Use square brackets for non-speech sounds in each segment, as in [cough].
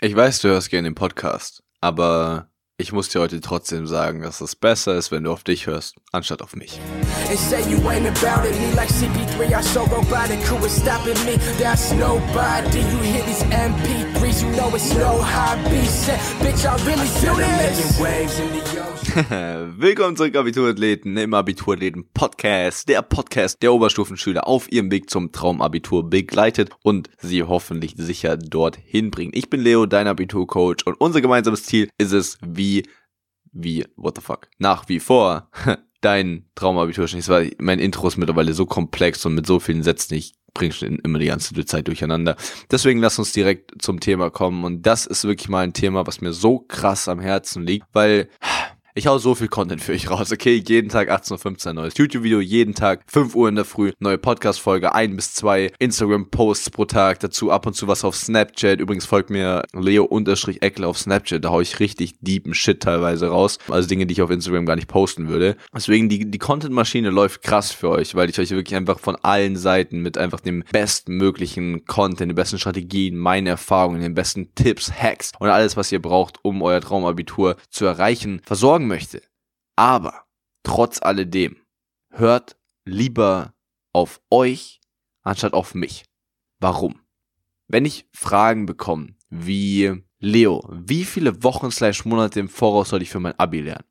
Ich weiß, du hörst gerne den Podcast, aber ich muss dir heute trotzdem sagen, dass es besser ist, wenn du auf dich hörst, anstatt auf mich. [laughs] Willkommen zurück, Abiturathleten, im Abiturathleten Podcast, der Podcast der Oberstufenschüler auf ihrem Weg zum Traumabitur begleitet und sie hoffentlich sicher dorthin bringt. Ich bin Leo, dein Abiturcoach und unser gemeinsames Ziel ist es, wie, wie, what the fuck, nach wie vor, [laughs] dein Traumabitur weil mein Intro ist mittlerweile so komplex und mit so vielen Sätzen, ich bringe immer die ganze Zeit durcheinander. Deswegen lass uns direkt zum Thema kommen und das ist wirklich mal ein Thema, was mir so krass am Herzen liegt, weil ich hau so viel Content für euch raus, okay? Jeden Tag 18.15 Uhr neues YouTube-Video, jeden Tag 5 Uhr in der Früh, neue Podcast-Folge, ein bis zwei Instagram-Posts pro Tag, dazu ab und zu was auf Snapchat. Übrigens folgt mir Leo-Eckle auf Snapchat, da hau ich richtig deepen Shit teilweise raus. Also Dinge, die ich auf Instagram gar nicht posten würde. Deswegen, die, die Content-Maschine läuft krass für euch, weil ich euch wirklich einfach von allen Seiten mit einfach dem bestmöglichen Content, den besten Strategien, meinen Erfahrungen, den besten Tipps, Hacks und alles, was ihr braucht, um euer Traumabitur zu erreichen, versorgen möchte. Aber trotz alledem, hört lieber auf euch anstatt auf mich. Warum? Wenn ich Fragen bekomme, wie Leo, wie viele Wochen slash Monate im Voraus soll ich für mein Abi lernen?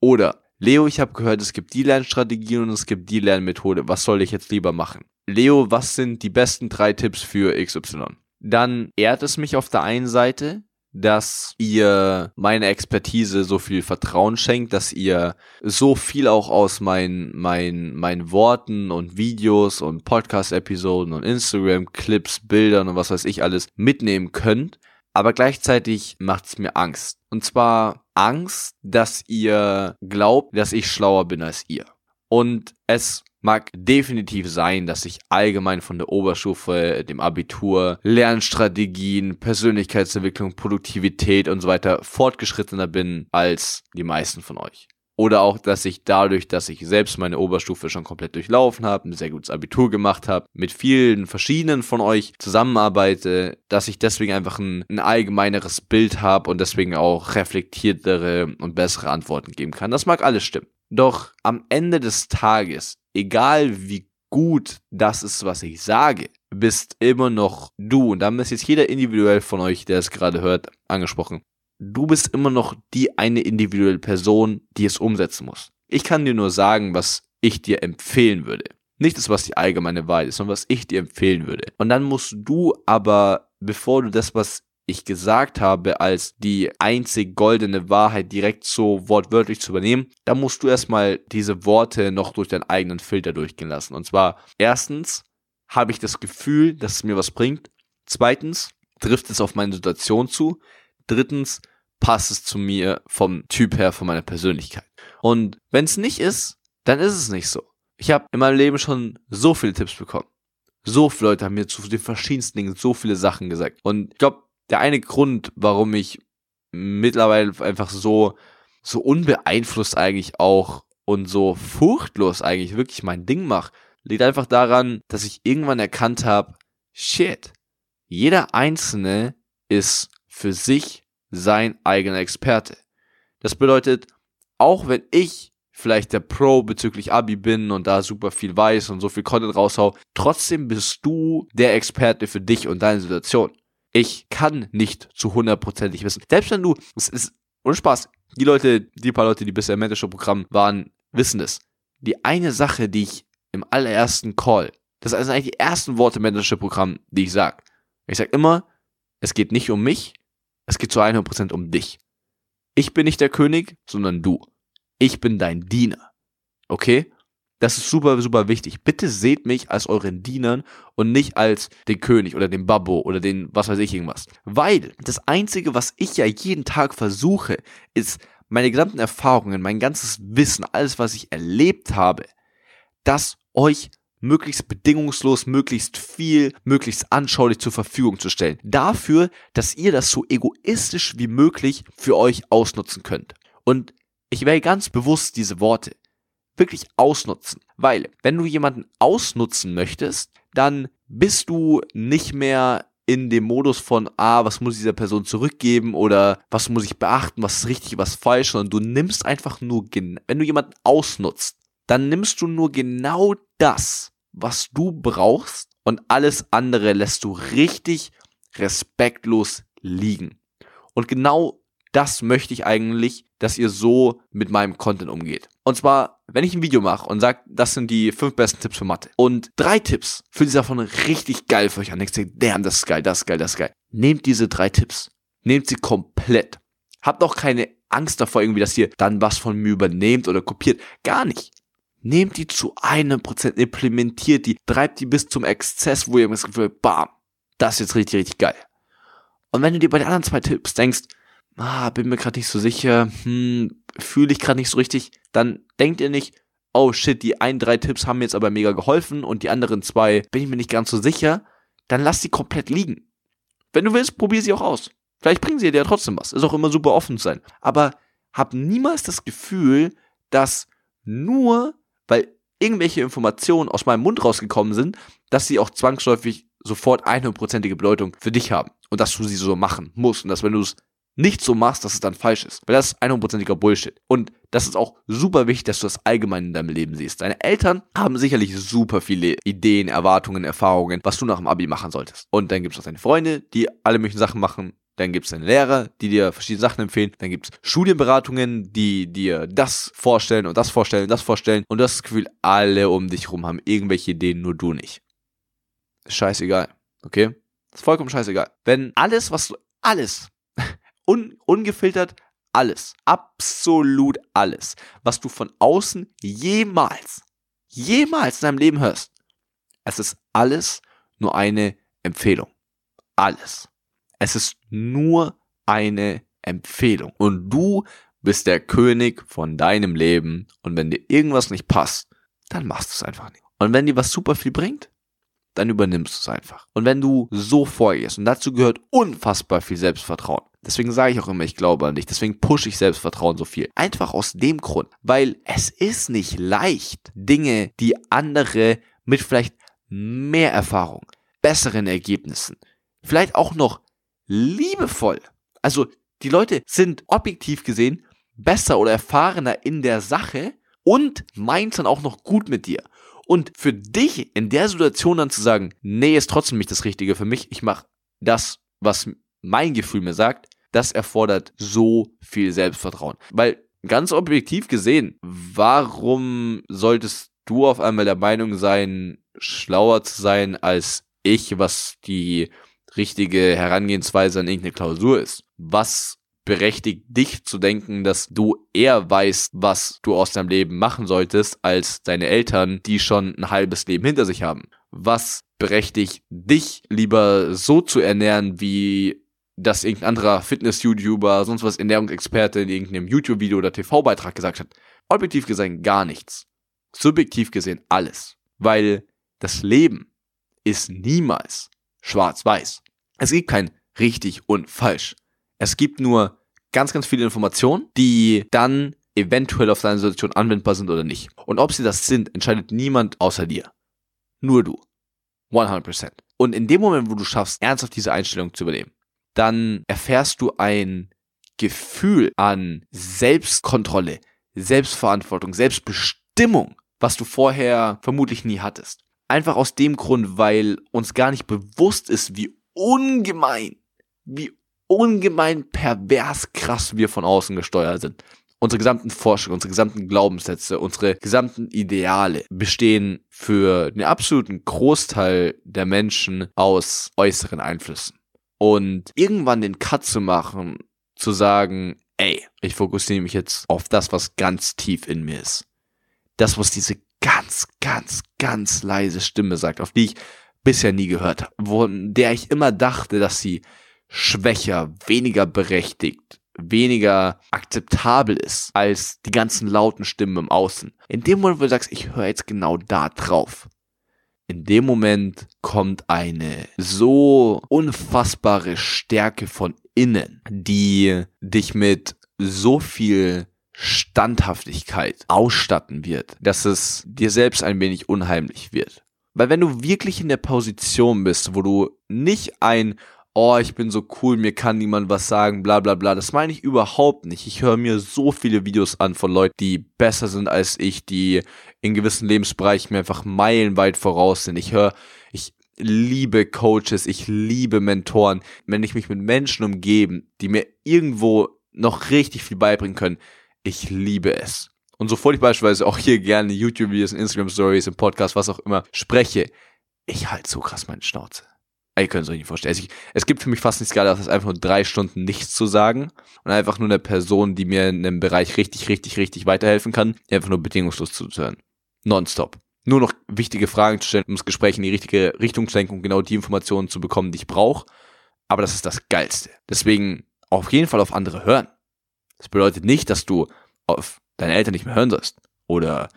Oder Leo, ich habe gehört, es gibt die Lernstrategie und es gibt die Lernmethode. Was soll ich jetzt lieber machen? Leo, was sind die besten drei Tipps für XY? Dann ehrt es mich auf der einen Seite, dass ihr meine Expertise so viel Vertrauen schenkt, dass ihr so viel auch aus meinen, meinen, meinen Worten und Videos und Podcast-Episoden und Instagram-Clips, Bildern und was weiß ich alles mitnehmen könnt. Aber gleichzeitig macht es mir Angst. Und zwar Angst, dass ihr glaubt, dass ich schlauer bin als ihr. Und es mag definitiv sein, dass ich allgemein von der Oberstufe, dem Abitur, Lernstrategien, Persönlichkeitsentwicklung, Produktivität und so weiter fortgeschrittener bin als die meisten von euch. Oder auch, dass ich dadurch, dass ich selbst meine Oberstufe schon komplett durchlaufen habe, ein sehr gutes Abitur gemacht habe, mit vielen verschiedenen von euch zusammenarbeite, dass ich deswegen einfach ein, ein allgemeineres Bild habe und deswegen auch reflektiertere und bessere Antworten geben kann. Das mag alles stimmen. Doch am Ende des Tages, egal wie gut das ist, was ich sage, bist immer noch du. Und damit ist jetzt jeder individuell von euch, der es gerade hört, angesprochen. Du bist immer noch die eine individuelle Person, die es umsetzen muss. Ich kann dir nur sagen, was ich dir empfehlen würde. Nicht das, was die allgemeine Wahrheit ist, sondern was ich dir empfehlen würde. Und dann musst du aber, bevor du das, was ich gesagt habe, als die einzig goldene Wahrheit direkt so wortwörtlich zu übernehmen, da musst du erstmal diese Worte noch durch deinen eigenen Filter durchgehen lassen. Und zwar, erstens, habe ich das Gefühl, dass es mir was bringt. Zweitens, trifft es auf meine Situation zu. Drittens, passt es zu mir vom Typ her, von meiner Persönlichkeit. Und wenn es nicht ist, dann ist es nicht so. Ich habe in meinem Leben schon so viele Tipps bekommen. So viele Leute haben mir zu den verschiedensten Dingen so viele Sachen gesagt. Und ich glaube, der eine Grund, warum ich mittlerweile einfach so, so unbeeinflusst eigentlich auch und so furchtlos eigentlich wirklich mein Ding mache, liegt einfach daran, dass ich irgendwann erkannt habe, shit, jeder Einzelne ist für sich sein eigener Experte. Das bedeutet, auch wenn ich vielleicht der Pro bezüglich Abi bin und da super viel weiß und so viel Content raushau, trotzdem bist du der Experte für dich und deine Situation. Ich kann nicht zu hundertprozentig wissen. Selbst wenn du, es ist, ohne Spaß, die Leute, die paar Leute, die bisher im Mentorship-Programm waren, wissen es. Die eine Sache, die ich im allerersten Call, das sind eigentlich die ersten Worte im Mentorship-Programm, die ich sag. Ich sag immer, es geht nicht um mich, es geht zu 100% um dich. Ich bin nicht der König, sondern du. Ich bin dein Diener. Okay? Das ist super, super wichtig. Bitte seht mich als euren Dienern und nicht als den König oder den Babbo oder den was weiß ich irgendwas. Weil das Einzige, was ich ja jeden Tag versuche, ist meine gesamten Erfahrungen, mein ganzes Wissen, alles, was ich erlebt habe, das euch möglichst bedingungslos, möglichst viel, möglichst anschaulich zur Verfügung zu stellen. Dafür, dass ihr das so egoistisch wie möglich für euch ausnutzen könnt. Und ich wähle ganz bewusst diese Worte wirklich ausnutzen. Weil, wenn du jemanden ausnutzen möchtest, dann bist du nicht mehr in dem Modus von, ah, was muss ich dieser Person zurückgeben oder was muss ich beachten, was ist richtig, was falsch, sondern du nimmst einfach nur, wenn du jemanden ausnutzt, dann nimmst du nur genau das, was du brauchst und alles andere lässt du richtig respektlos liegen. Und genau das möchte ich eigentlich, dass ihr so mit meinem Content umgeht. Und zwar, wenn ich ein Video mache und sage, das sind die fünf besten Tipps für Mathe und drei Tipps fühlt sich davon richtig geil für euch an. Ich denke, damn, das ist geil, das ist geil, das ist geil. Nehmt diese drei Tipps. Nehmt sie komplett. Habt auch keine Angst davor irgendwie, dass ihr dann was von mir übernehmt oder kopiert. Gar nicht. Nehmt die zu einem Prozent, implementiert die, treibt die bis zum Exzess, wo ihr das Gefühl habt, bam, das ist jetzt richtig, richtig geil. Und wenn du dir bei den anderen zwei Tipps denkst, ah, bin mir gerade nicht so sicher, hm, fühle ich gerade nicht so richtig, dann denkt ihr nicht, oh shit, die ein, drei Tipps haben mir jetzt aber mega geholfen und die anderen zwei bin ich mir nicht ganz so sicher, dann lass sie komplett liegen. Wenn du willst, probier sie auch aus. Vielleicht bringen sie dir ja trotzdem was. Ist auch immer super offen sein. Aber hab niemals das Gefühl, dass nur weil irgendwelche Informationen aus meinem Mund rausgekommen sind, dass sie auch zwangsläufig sofort eine hundertprozentige Bedeutung für dich haben. Und dass du sie so machen musst. Und dass wenn du es nicht so machst, dass es dann falsch ist. Weil das ist einhundertprozentiger Bullshit. Und das ist auch super wichtig, dass du das allgemein in deinem Leben siehst. Deine Eltern haben sicherlich super viele Ideen, Erwartungen, Erfahrungen, was du nach dem Abi machen solltest. Und dann gibt es auch deine Freunde, die alle möglichen Sachen machen. Dann gibt es deine Lehrer, die dir verschiedene Sachen empfehlen. Dann gibt es Studienberatungen, die dir das vorstellen und das vorstellen und das vorstellen. Und du hast das Gefühl, alle um dich rum haben irgendwelche Ideen, nur du nicht. Ist scheißegal. Okay? Ist vollkommen scheißegal. Wenn alles, was du, alles, un, ungefiltert, alles, absolut alles, was du von außen jemals, jemals in deinem Leben hörst, es ist alles nur eine Empfehlung. Alles. Es ist nur eine Empfehlung. Und du bist der König von deinem Leben. Und wenn dir irgendwas nicht passt, dann machst du es einfach nicht. Und wenn dir was super viel bringt, dann übernimmst du es einfach. Und wenn du so vorgehst, und dazu gehört unfassbar viel Selbstvertrauen. Deswegen sage ich auch immer, ich glaube an dich. Deswegen pushe ich Selbstvertrauen so viel. Einfach aus dem Grund, weil es ist nicht leicht, Dinge, die andere mit vielleicht mehr Erfahrung, besseren Ergebnissen, vielleicht auch noch liebevoll. Also die Leute sind objektiv gesehen besser oder erfahrener in der Sache und meint dann auch noch gut mit dir. Und für dich in der Situation dann zu sagen, nee, ist trotzdem nicht das Richtige für mich, ich mache das, was mein Gefühl mir sagt, das erfordert so viel Selbstvertrauen. Weil ganz objektiv gesehen, warum solltest du auf einmal der Meinung sein, schlauer zu sein als ich, was die richtige Herangehensweise an irgendeine Klausur ist. Was berechtigt dich zu denken, dass du eher weißt, was du aus deinem Leben machen solltest, als deine Eltern, die schon ein halbes Leben hinter sich haben? Was berechtigt dich lieber so zu ernähren, wie das irgendein anderer Fitness-YouTuber, sonst was Ernährungsexperte in irgendeinem YouTube-Video oder TV-Beitrag gesagt hat? Objektiv gesehen gar nichts. Subjektiv gesehen alles. Weil das Leben ist niemals schwarz-weiß. Es gibt kein richtig und falsch. Es gibt nur ganz, ganz viele Informationen, die dann eventuell auf deine Situation anwendbar sind oder nicht. Und ob sie das sind, entscheidet niemand außer dir. Nur du. 100%. Und in dem Moment, wo du schaffst, ernsthaft diese Einstellung zu übernehmen, dann erfährst du ein Gefühl an Selbstkontrolle, Selbstverantwortung, Selbstbestimmung, was du vorher vermutlich nie hattest. Einfach aus dem Grund, weil uns gar nicht bewusst ist, wie ungemein, wie ungemein pervers krass wir von außen gesteuert sind. Unsere gesamten Forschungen, unsere gesamten Glaubenssätze, unsere gesamten Ideale bestehen für den absoluten Großteil der Menschen aus äußeren Einflüssen. Und irgendwann den Cut zu machen, zu sagen, ey, ich fokussiere mich jetzt auf das, was ganz tief in mir ist. Das, was diese ganz, ganz, ganz leise Stimme sagt, auf die ich bisher nie gehört habe, von der ich immer dachte, dass sie schwächer, weniger berechtigt, weniger akzeptabel ist als die ganzen lauten Stimmen im Außen. In dem Moment, wo du sagst, ich höre jetzt genau da drauf, in dem Moment kommt eine so unfassbare Stärke von innen, die dich mit so viel Standhaftigkeit ausstatten wird, dass es dir selbst ein wenig unheimlich wird. Weil wenn du wirklich in der Position bist, wo du nicht ein oh, ich bin so cool, mir kann niemand was sagen, bla bla bla. Das meine ich überhaupt nicht. Ich höre mir so viele Videos an von Leuten, die besser sind als ich, die in gewissen Lebensbereichen mir einfach meilenweit voraus sind. Ich höre, ich liebe Coaches, ich liebe Mentoren. Wenn ich mich mit Menschen umgebe, die mir irgendwo noch richtig viel beibringen können, ich liebe es. Und sofort ich beispielsweise auch hier gerne YouTube-Videos, Instagram-Stories, im Podcast, was auch immer spreche, ich halte so krass meine Schnauze. Ihr könnt es euch nicht vorstellen. Also es gibt für mich fast nichts geiler, als einfach nur drei Stunden nichts zu sagen und einfach nur eine Person, die mir in einem Bereich richtig, richtig, richtig weiterhelfen kann, einfach nur bedingungslos zuzuhören. Nonstop. Nur noch wichtige Fragen zu stellen, um das Gespräch in die richtige Richtung zu lenken und genau die Informationen zu bekommen, die ich brauche. Aber das ist das Geilste. Deswegen auf jeden Fall auf andere hören. Das bedeutet nicht, dass du auf deine Eltern nicht mehr hören sollst oder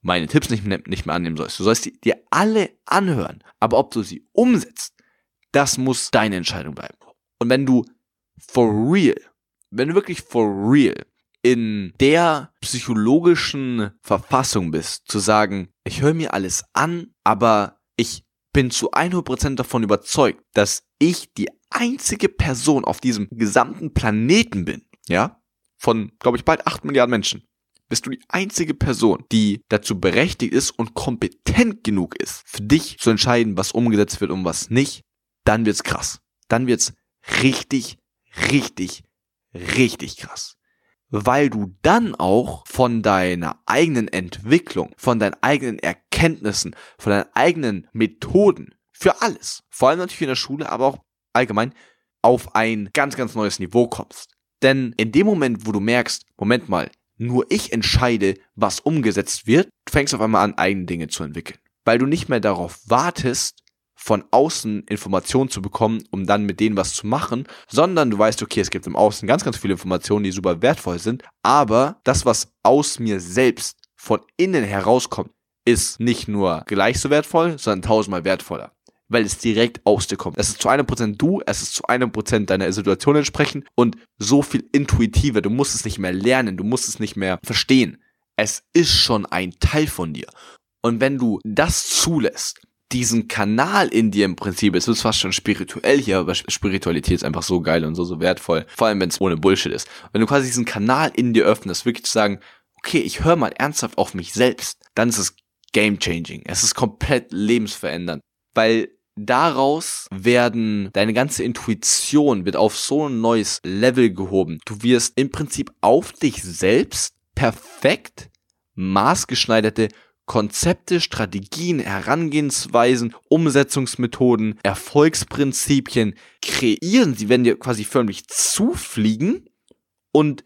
meine Tipps nicht mehr, nicht mehr annehmen sollst. Du sollst die, dir alle anhören. Aber ob du sie umsetzt, das muss deine Entscheidung bleiben. Und wenn du for real, wenn du wirklich for real in der psychologischen Verfassung bist, zu sagen, ich höre mir alles an, aber ich bin zu 100% davon überzeugt, dass ich die einzige Person auf diesem gesamten Planeten bin, ja, von, glaube ich, bald 8 Milliarden Menschen, bist du die einzige Person, die dazu berechtigt ist und kompetent genug ist, für dich zu entscheiden, was umgesetzt wird und was nicht, dann wird's krass. Dann wird's richtig, richtig, richtig krass. Weil du dann auch von deiner eigenen Entwicklung, von deinen eigenen Erkenntnissen, von deinen eigenen Methoden für alles, vor allem natürlich in der Schule, aber auch allgemein, auf ein ganz, ganz neues Niveau kommst. Denn in dem Moment, wo du merkst, Moment mal, nur ich entscheide, was umgesetzt wird, fängst auf einmal an, eigene Dinge zu entwickeln. Weil du nicht mehr darauf wartest, von außen Informationen zu bekommen, um dann mit denen was zu machen, sondern du weißt, okay, es gibt im Außen ganz, ganz viele Informationen, die super wertvoll sind, aber das, was aus mir selbst von innen herauskommt, ist nicht nur gleich so wertvoll, sondern tausendmal wertvoller. Weil es direkt aus dir kommt. Es ist zu einem Prozent du, es ist zu einem Prozent deiner Situation entsprechend und so viel intuitiver. Du musst es nicht mehr lernen, du musst es nicht mehr verstehen. Es ist schon ein Teil von dir. Und wenn du das zulässt, diesen Kanal in dir im Prinzip, es wird fast schon spirituell hier, aber Spiritualität ist einfach so geil und so, so wertvoll, vor allem wenn es ohne Bullshit ist. Wenn du quasi diesen Kanal in dir öffnest, wirklich zu sagen, okay, ich höre mal ernsthaft auf mich selbst, dann ist es game changing. Es ist komplett lebensverändernd, weil daraus werden deine ganze Intuition wird auf so ein neues Level gehoben. Du wirst im Prinzip auf dich selbst perfekt maßgeschneiderte Konzepte, Strategien, Herangehensweisen, Umsetzungsmethoden, Erfolgsprinzipien kreieren. Sie werden dir quasi förmlich zufliegen und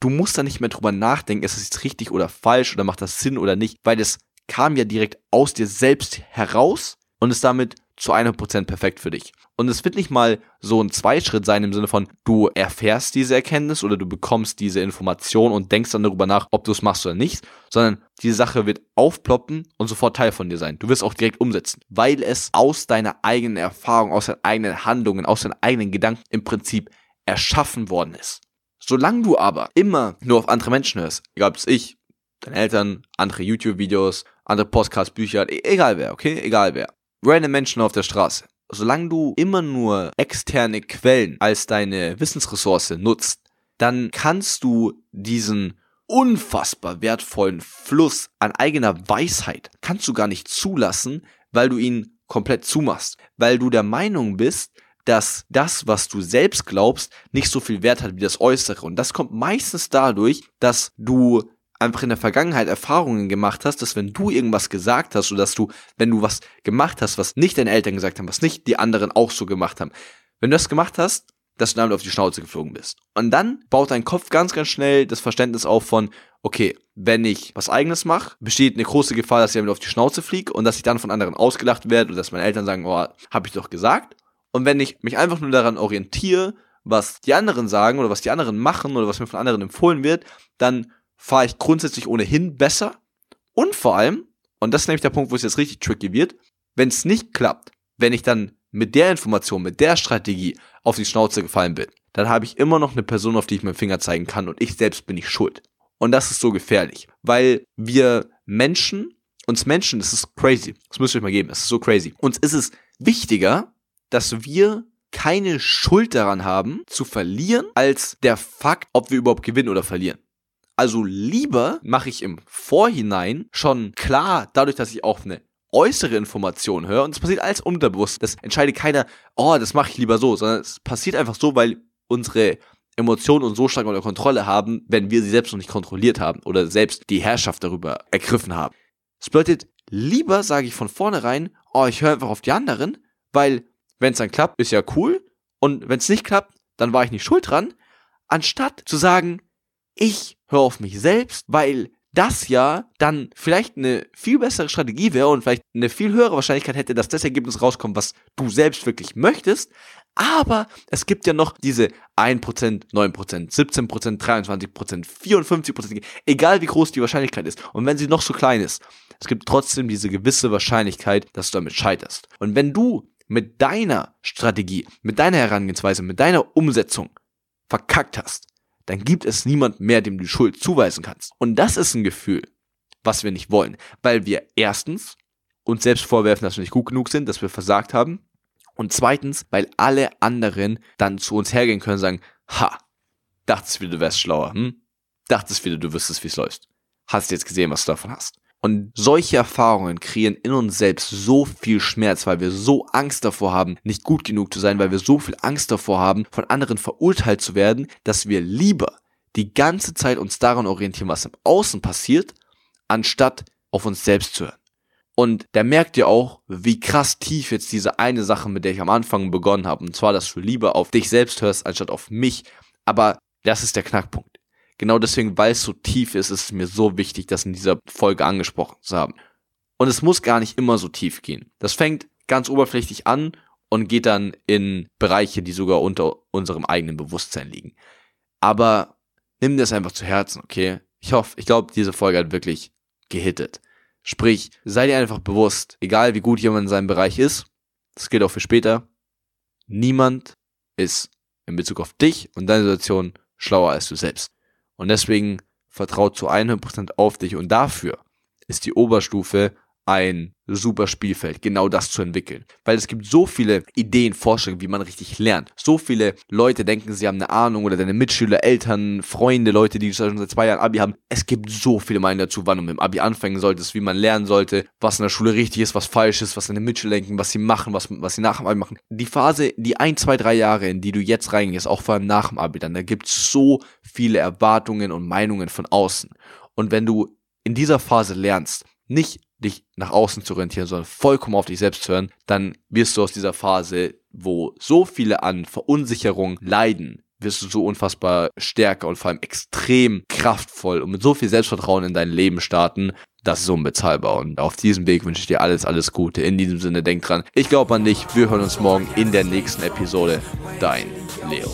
du musst da nicht mehr drüber nachdenken, ist es jetzt richtig oder falsch oder macht das Sinn oder nicht, weil es kam ja direkt aus dir selbst heraus und ist damit zu 100% perfekt für dich. Und es wird nicht mal so ein Zweischritt sein im Sinne von, du erfährst diese Erkenntnis oder du bekommst diese Information und denkst dann darüber nach, ob du es machst oder nicht, sondern diese Sache wird aufploppen und sofort Teil von dir sein. Du wirst auch direkt umsetzen, weil es aus deiner eigenen Erfahrung, aus deinen eigenen Handlungen, aus deinen eigenen Gedanken im Prinzip erschaffen worden ist. Solange du aber immer nur auf andere Menschen hörst, egal ob es ich, deine Eltern, andere YouTube-Videos, andere Podcasts, Bücher, e-, egal wer, okay, egal wer, random Menschen auf der Straße. Solange du immer nur externe Quellen als deine Wissensressource nutzt, dann kannst du diesen unfassbar wertvollen Fluss an eigener Weisheit kannst du gar nicht zulassen, weil du ihn komplett zumachst, weil du der Meinung bist, dass das, was du selbst glaubst, nicht so viel Wert hat wie das Äußere. Und das kommt meistens dadurch, dass du einfach in der Vergangenheit Erfahrungen gemacht hast, dass wenn du irgendwas gesagt hast oder dass du, wenn du was gemacht hast, was nicht deine Eltern gesagt haben, was nicht die anderen auch so gemacht haben, wenn du das gemacht hast, dass du damit auf die Schnauze geflogen bist. Und dann baut dein Kopf ganz, ganz schnell das Verständnis auf von, okay, wenn ich was eigenes mache, besteht eine große Gefahr, dass ich damit auf die Schnauze fliege und dass ich dann von anderen ausgelacht werde oder dass meine Eltern sagen, oh, hab ich doch gesagt. Und wenn ich mich einfach nur daran orientiere, was die anderen sagen oder was die anderen machen oder was mir von anderen empfohlen wird, dann fahre ich grundsätzlich ohnehin besser. Und vor allem, und das ist nämlich der Punkt, wo es jetzt richtig tricky wird, wenn es nicht klappt, wenn ich dann mit der Information, mit der Strategie auf die Schnauze gefallen bin, dann habe ich immer noch eine Person, auf die ich meinen Finger zeigen kann und ich selbst bin ich schuld. Und das ist so gefährlich, weil wir Menschen uns Menschen, das ist crazy. Das müsst ihr euch mal geben. Das ist so crazy. Uns ist es wichtiger, dass wir keine Schuld daran haben, zu verlieren, als der Fakt, ob wir überhaupt gewinnen oder verlieren. Also lieber mache ich im Vorhinein schon klar, dadurch, dass ich auch eine äußere Information höre, und es passiert alles unterbewusst. Das entscheidet keiner, oh, das mache ich lieber so, sondern es passiert einfach so, weil unsere Emotionen uns so stark unter Kontrolle haben, wenn wir sie selbst noch nicht kontrolliert haben oder selbst die Herrschaft darüber ergriffen haben. Das bedeutet, lieber sage ich von vornherein, oh, ich höre einfach auf die anderen, weil wenn es dann klappt, ist ja cool. Und wenn es nicht klappt, dann war ich nicht schuld dran. Anstatt zu sagen, ich höre auf mich selbst, weil das ja dann vielleicht eine viel bessere Strategie wäre und vielleicht eine viel höhere Wahrscheinlichkeit hätte, dass das Ergebnis rauskommt, was du selbst wirklich möchtest. Aber es gibt ja noch diese 1%, 9%, 17%, 23%, 54%, egal wie groß die Wahrscheinlichkeit ist. Und wenn sie noch so klein ist, es gibt trotzdem diese gewisse Wahrscheinlichkeit, dass du damit scheiterst. Und wenn du mit deiner Strategie, mit deiner Herangehensweise, mit deiner Umsetzung verkackt hast, dann gibt es niemand mehr, dem du die Schuld zuweisen kannst. Und das ist ein Gefühl, was wir nicht wollen, weil wir erstens uns selbst vorwerfen, dass wir nicht gut genug sind, dass wir versagt haben. Und zweitens, weil alle anderen dann zu uns hergehen können und sagen, ha, dachtest wieder, du wärst schlauer, hm? Dachtest wieder, du wüsstest, wie es läuft. Hast jetzt gesehen, was du davon hast. Und solche Erfahrungen kreieren in uns selbst so viel Schmerz, weil wir so Angst davor haben, nicht gut genug zu sein, weil wir so viel Angst davor haben, von anderen verurteilt zu werden, dass wir lieber die ganze Zeit uns daran orientieren, was im Außen passiert, anstatt auf uns selbst zu hören. Und da merkt ihr auch, wie krass tief jetzt diese eine Sache, mit der ich am Anfang begonnen habe, und zwar, dass du lieber auf dich selbst hörst, anstatt auf mich. Aber das ist der Knackpunkt genau deswegen, weil es so tief ist, ist es mir so wichtig, das in dieser Folge angesprochen zu haben. Und es muss gar nicht immer so tief gehen. Das fängt ganz oberflächlich an und geht dann in Bereiche, die sogar unter unserem eigenen Bewusstsein liegen. Aber nimm das einfach zu Herzen, okay? Ich hoffe, ich glaube, diese Folge hat wirklich gehittet. Sprich, sei dir einfach bewusst, egal wie gut jemand in seinem Bereich ist, das gilt auch für später, niemand ist in Bezug auf dich und deine Situation schlauer als du selbst. Und deswegen vertraut zu 100% auf dich. Und dafür ist die Oberstufe ein super Spielfeld, genau das zu entwickeln. Weil es gibt so viele Ideen, Vorstellungen, wie man richtig lernt. So viele Leute denken, sie haben eine Ahnung oder deine Mitschüler, Eltern, Freunde, Leute, die schon seit zwei Jahren Abi haben. Es gibt so viele Meinungen dazu, wann du mit dem Abi anfangen solltest, wie man lernen sollte, was in der Schule richtig ist, was falsch ist, was deine Mitschüler denken, was sie machen, was, was sie nach dem Abi machen. Die Phase, die ein, zwei, drei Jahre, in die du jetzt reingehst, auch vor allem nach dem Abi dann, da gibt es so viele Erwartungen und Meinungen von außen. Und wenn du in dieser Phase lernst, nicht dich nach außen zu orientieren, sondern vollkommen auf dich selbst zu hören, dann wirst du aus dieser Phase, wo so viele an Verunsicherung leiden, wirst du so unfassbar stärker und vor allem extrem kraftvoll und mit so viel Selbstvertrauen in dein Leben starten. Das ist unbezahlbar. Und auf diesem Weg wünsche ich dir alles, alles Gute. In diesem Sinne, denk dran. Ich glaube an dich. Wir hören uns morgen in der nächsten Episode. Dein Leo.